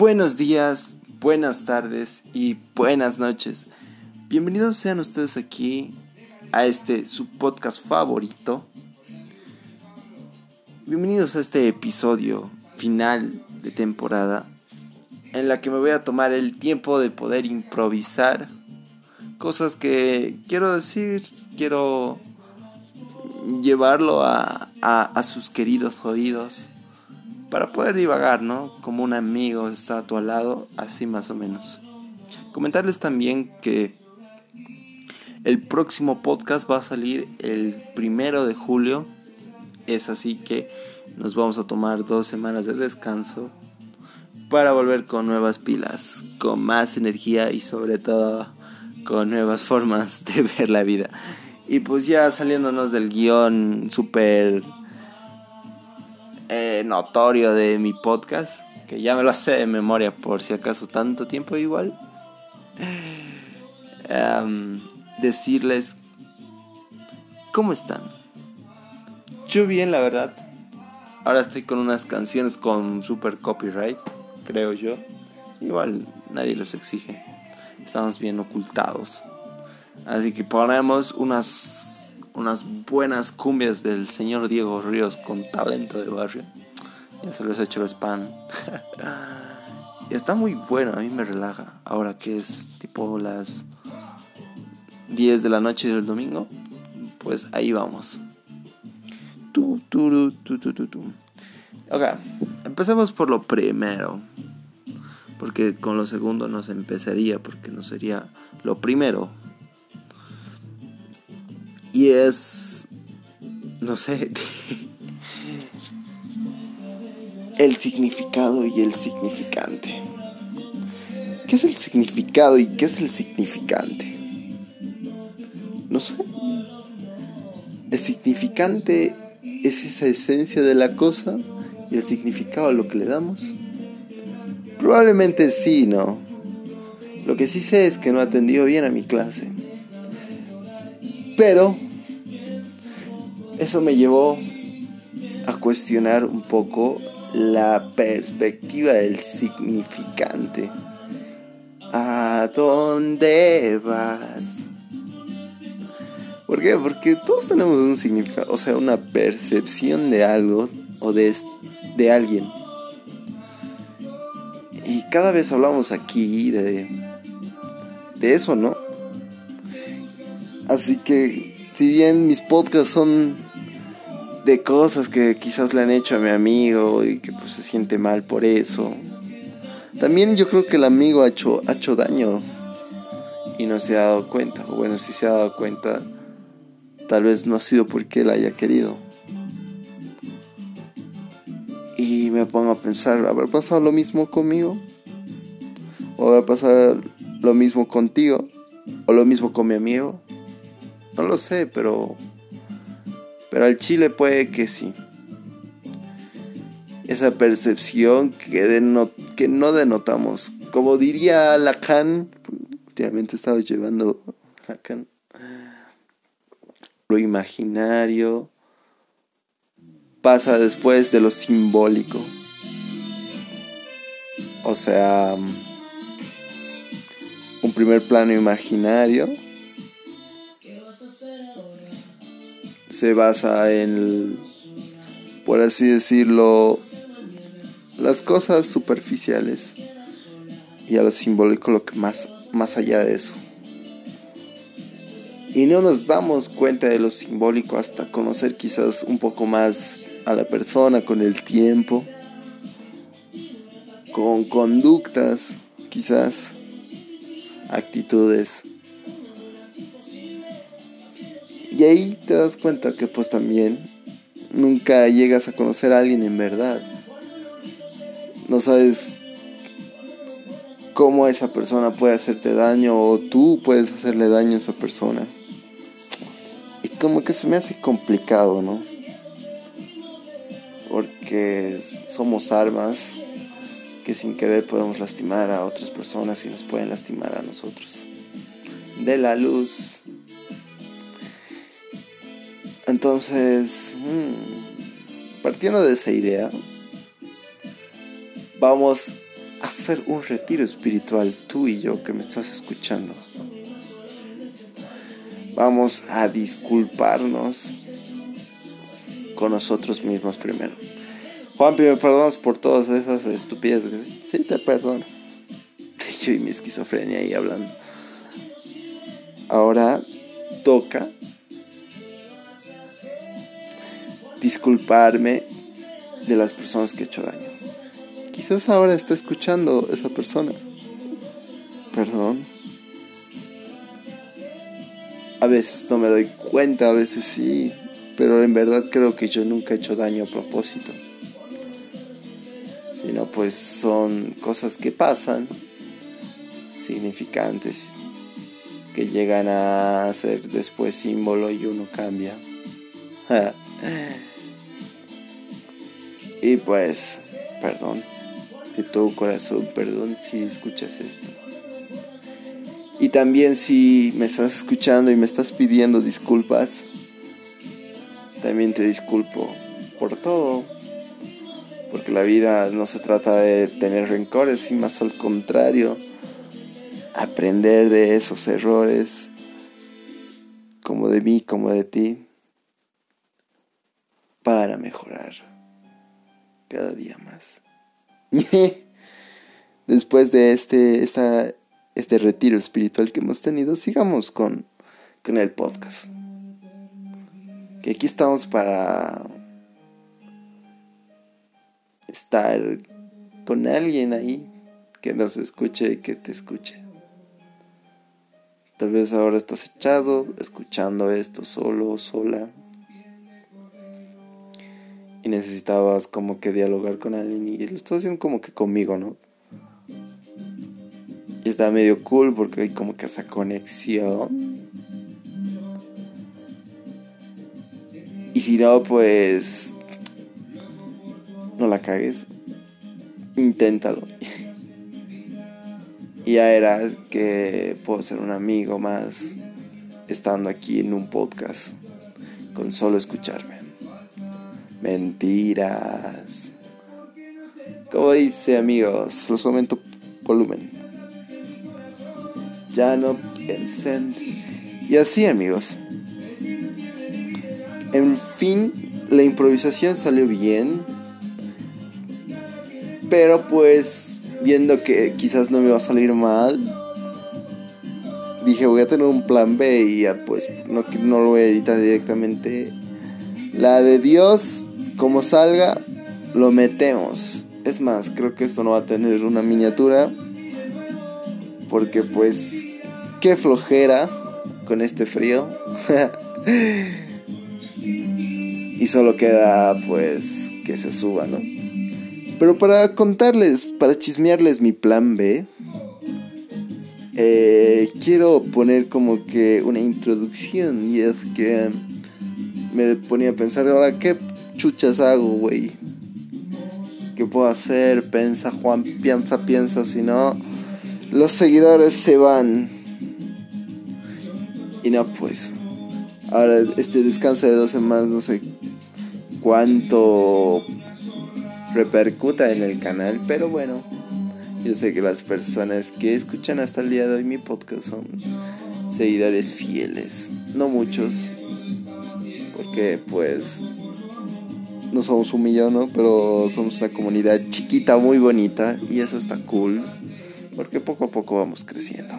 Buenos días, buenas tardes y buenas noches. Bienvenidos sean ustedes aquí a este su podcast favorito. Bienvenidos a este episodio final de temporada en la que me voy a tomar el tiempo de poder improvisar cosas que quiero decir, quiero llevarlo a, a, sus queridos oídos para poder divagar, ¿no? Como un amigo está a tu lado, así más o menos. Comentarles también que el próximo podcast va a salir el primero de julio. Es así que nos vamos a tomar dos semanas de descanso para volver con nuevas pilas, con más energía y sobre todo con nuevas formas de ver la vida. Y pues ya saliéndonos del guion súper eh, notorio de mi podcast, que ya me lo sé de memoria por si acaso tanto tiempo igual, em, decirles cómo están. Yo bien, la verdad. Ahora estoy con unas canciones con super copyright, creo yo. Igual nadie los exige. Estamos bien ocultados. Así que ponemos unas, unas buenas cumbias del señor Diego Ríos con talento de barrio. Ya se los he hecho el spam. Está muy bueno, a mí me relaja. Ahora que es tipo las 10 de la noche del domingo, pues ahí vamos. Tu, tu, tu, tu. Ok, empecemos por lo primero. Porque con lo segundo no se empezaría, porque no sería lo primero. Y es, no sé, el significado y el significante. ¿Qué es el significado y qué es el significante? No sé. El significante es esa esencia de la cosa y el significado a lo que le damos. Probablemente sí, ¿no? Lo que sí sé es que no atendió bien a mi clase. Pero eso me llevó a cuestionar un poco la perspectiva del significante. ¿A dónde vas? ¿Por qué? Porque todos tenemos un significado, o sea, una percepción de algo o de, de alguien. Y cada vez hablamos aquí de, de eso, ¿no? Así que, si bien mis podcasts son de cosas que quizás le han hecho a mi amigo y que pues se siente mal por eso, también yo creo que el amigo ha hecho, ha hecho daño y no se ha dado cuenta. O bueno, si se ha dado cuenta, tal vez no ha sido porque él haya querido. Y me pongo a pensar, ¿habrá pasado lo mismo conmigo? ¿O habrá pasado lo mismo contigo? ¿O lo mismo con mi amigo? No lo sé, pero. Pero al chile puede que sí. Esa percepción que, que no denotamos. Como diría Lacan, últimamente estaba llevando Lacan. Lo imaginario pasa después de lo simbólico. O sea, un primer plano imaginario se basa en, por así decirlo, las cosas superficiales y a lo simbólico lo que más, más allá de eso. Y no nos damos cuenta de lo simbólico hasta conocer quizás un poco más a la persona con el tiempo, con conductas, quizás actitudes y ahí te das cuenta que pues también nunca llegas a conocer a alguien en verdad. No sabes cómo esa persona puede hacerte daño o tú puedes hacerle daño a esa persona. Y como que se me hace complicado, ¿no? Porque somos armas que sin querer podemos lastimar a otras personas y nos pueden lastimar a nosotros. De la luz entonces, mm, partiendo de esa idea, vamos hacer un retiro espiritual, tú y yo que me estás escuchando. Vamos a disculparnos con nosotros mismos primero. Juanpi, ¿me perdonas por todas esas estupideces? Sí, te perdono. Yo y mi esquizofrenia ahí hablando. Ahora toca disculparme de las personas que he hecho daño. Quizás ahora está escuchando esa persona. Perdón. A veces no me doy cuenta, a veces sí, pero en verdad creo que yo nunca he hecho daño a propósito. Sino pues son cosas que pasan, significantes, que llegan a ser después símbolo y uno cambia. y pues, perdón, de todo corazón, perdón si escuchas esto. Y también si me estás escuchando y me estás pidiendo disculpas, también te disculpo por todo. Porque la vida no se trata de tener rencores, sino más al contrario, aprender de esos errores, como de mí, como de ti, para mejorar cada día más. Después de este, esta este retiro espiritual que hemos tenido, sigamos con, con el podcast. Que aquí estamos para estar con alguien ahí que nos escuche y que te escuche. Tal vez ahora estás echado escuchando esto solo, sola. Y necesitabas como que dialogar con alguien y lo estás haciendo como que conmigo, ¿no? Y está medio cool porque hay como que esa conexión. Y si no, pues... No la cagues. Inténtalo. y ya era que puedo ser un amigo más estando aquí en un podcast con solo escucharme. Mentiras. Como dice amigos, los aumento volumen ya no piensen. Y así amigos. En fin, la improvisación salió bien. Pero pues, viendo que quizás no me va a salir mal, dije voy a tener un plan B y ya pues no, no lo voy a editar directamente. La de Dios, como salga, lo metemos. Es más, creo que esto no va a tener una miniatura porque pues qué flojera con este frío. y solo queda pues que se suba, ¿no? Pero para contarles, para chismearles mi plan B, eh, quiero poner como que una introducción y es que me ponía a pensar ahora qué chuchas hago, güey. ¿Qué puedo hacer? Piensa Juan, piensa, piensa, si no los seguidores se van. Y no, pues. Ahora, este descanso de dos semanas, no sé cuánto repercuta en el canal, pero bueno. Yo sé que las personas que escuchan hasta el día de hoy mi podcast son seguidores fieles. No muchos. Porque, pues. No somos un millón, ¿no? Pero somos una comunidad chiquita, muy bonita. Y eso está cool porque poco a poco vamos creciendo.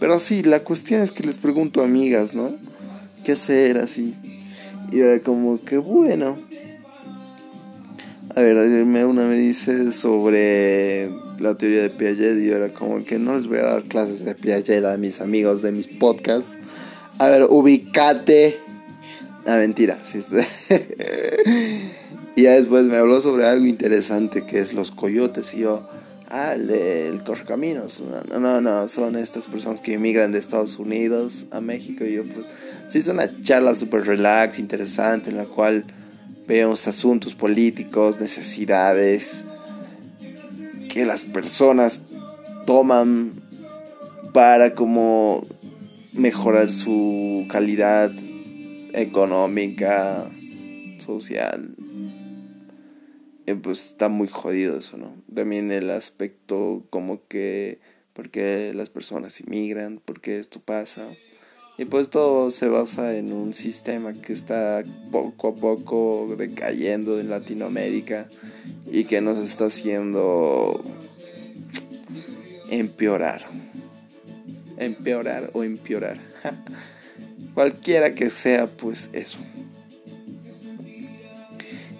Pero sí, la cuestión es que les pregunto amigas, ¿no? ¿Qué hacer así? Y era como que bueno. A ver, una me dice sobre la teoría de Piaget y era como que no les voy a dar clases de Piaget a mis amigos de mis podcasts. A ver, ubicate. Ah, mentira. y ya después me habló sobre algo interesante que es los coyotes y yo ah, el, correcaminos. No, no, no, son estas personas que emigran de Estados Unidos a México. Y yo, pues, sí, es una charla súper relax, interesante, en la cual vemos asuntos políticos, necesidades que las personas toman para como mejorar su calidad económica, social eh, pues está muy jodido eso, ¿no? También el aspecto como que, porque las personas inmigran, porque esto pasa. Y pues todo se basa en un sistema que está poco a poco decayendo en Latinoamérica y que nos está haciendo empeorar. Empeorar o empeorar. Cualquiera que sea, pues eso.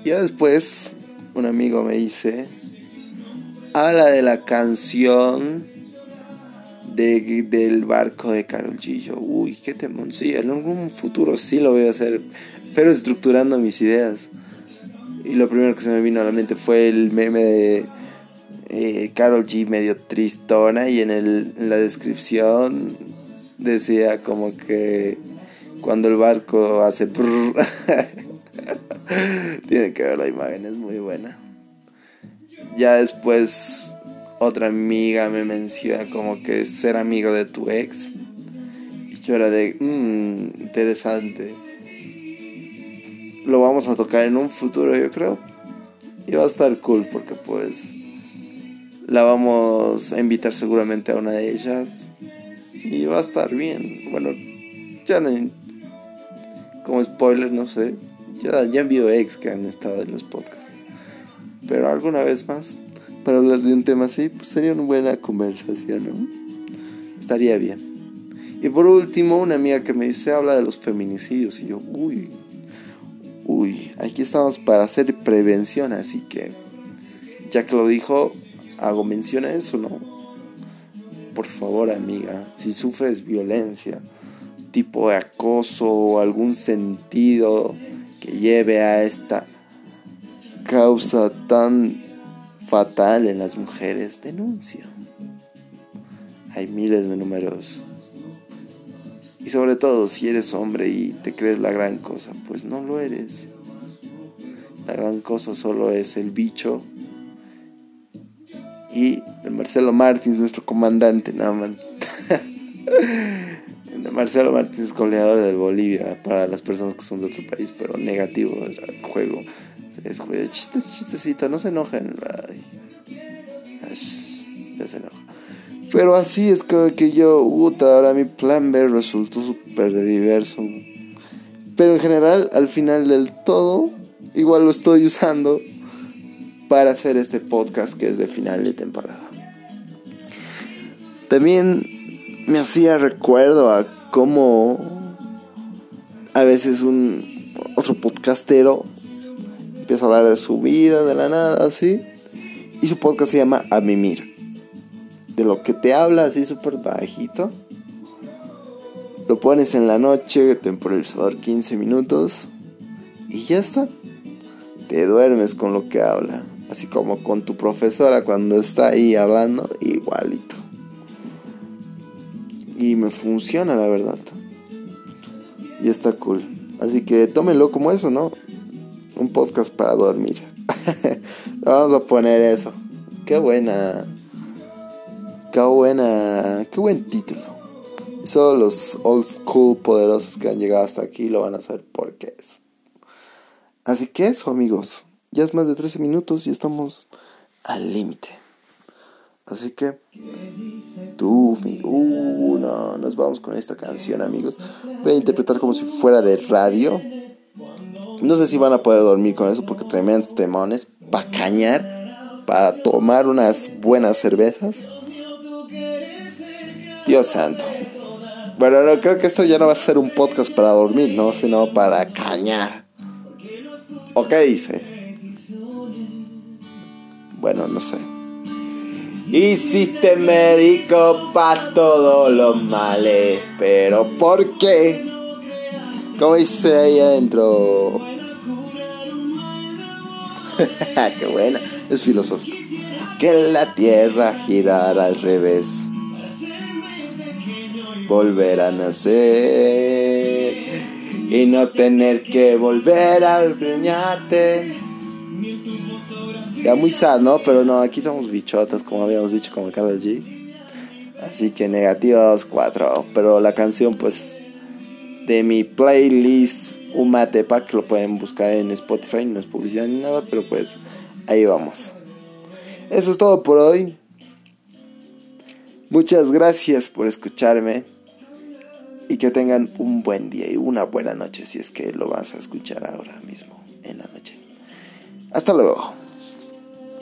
Ya después, un amigo me dice, habla de la canción de, del barco de Carol G. uy, qué temón. Sí, en algún futuro sí lo voy a hacer, pero estructurando mis ideas. Y lo primero que se me vino a la mente fue el meme de eh, Carol G medio tristona y en, el, en la descripción decía como que cuando el barco hace... Tiene que ver la imagen, es muy buena. Ya después otra amiga me menciona como que ser amigo de tu ex. Y yo era de, mmm, interesante. Lo vamos a tocar en un futuro, yo creo. Y va a estar cool porque pues la vamos a invitar seguramente a una de ellas. Y va a estar bien. Bueno, ya no, como spoiler, no sé. Ya, ya ex que han estado en los podcasts. Pero alguna vez más para hablar de un tema así, pues sería una buena conversación, ¿no? Estaría bien. Y por último, una amiga que me dice, habla de los feminicidios. Y yo, uy, uy, aquí estamos para hacer prevención, así que, ya que lo dijo, hago mención a eso, ¿no? Por favor, amiga, si sufres violencia, tipo de acoso o algún sentido que lleve a esta causa tan fatal en las mujeres, denuncia. Hay miles de números. Y sobre todo, si eres hombre y te crees la gran cosa, pues no lo eres. La gran cosa solo es el bicho. Y el Marcelo Martins, nuestro comandante, nada Marcelo Martins goleador del Bolivia para las personas que son de otro país, pero negativo el juego. Es chistes, chistecito, no se enojen. ya se enoja. Pero así es que, que yo, puta, ahora mi plan B resultó súper diverso. Pero en general, al final del todo, igual lo estoy usando para hacer este podcast que es de final de temporada. También me hacía recuerdo a cómo a veces un otro podcastero empieza a hablar de su vida, de la nada, así. Y su podcast se llama A Mimir. De lo que te habla así súper bajito. Lo pones en la noche, temporalizador 15 minutos. Y ya está. Te duermes con lo que habla. Así como con tu profesora cuando está ahí hablando, igualito. Y me funciona, la verdad. Y está cool. Así que tómenlo como eso, ¿no? Un podcast para dormir. Vamos a poner eso. Qué buena. Qué buena. Qué buen título. Solo los old school poderosos que han llegado hasta aquí lo van a saber por qué es. Así que eso, amigos. Ya es más de 13 minutos y estamos al límite. Así que tú, mi, no, nos vamos con esta canción, amigos. Voy a interpretar como si fuera de radio. No sé si van a poder dormir con eso porque tremendos temones para cañar, para tomar unas buenas cervezas. Dios santo. Bueno, no, creo que esto ya no va a ser un podcast para dormir, ¿no? Sino para cañar. ¿O qué dice? Bueno, no sé. Hiciste médico para todos los males, pero ¿por qué? Como dice ahí adentro. Qué buena, es filosófico. Que la tierra girara al revés. Volver a nacer y no tener que volver a preñarte. Ya muy sad, ¿no? Pero no, aquí somos bichotas, como habíamos dicho con Carlos G. Así que negativo negativos 4. Pero la canción, pues, de mi playlist Umatepa, que lo pueden buscar en Spotify, no es publicidad ni nada, pero pues ahí vamos. Eso es todo por hoy. Muchas gracias por escucharme y que tengan un buen día y una buena noche si es que lo vas a escuchar ahora mismo en la noche. Hasta luego.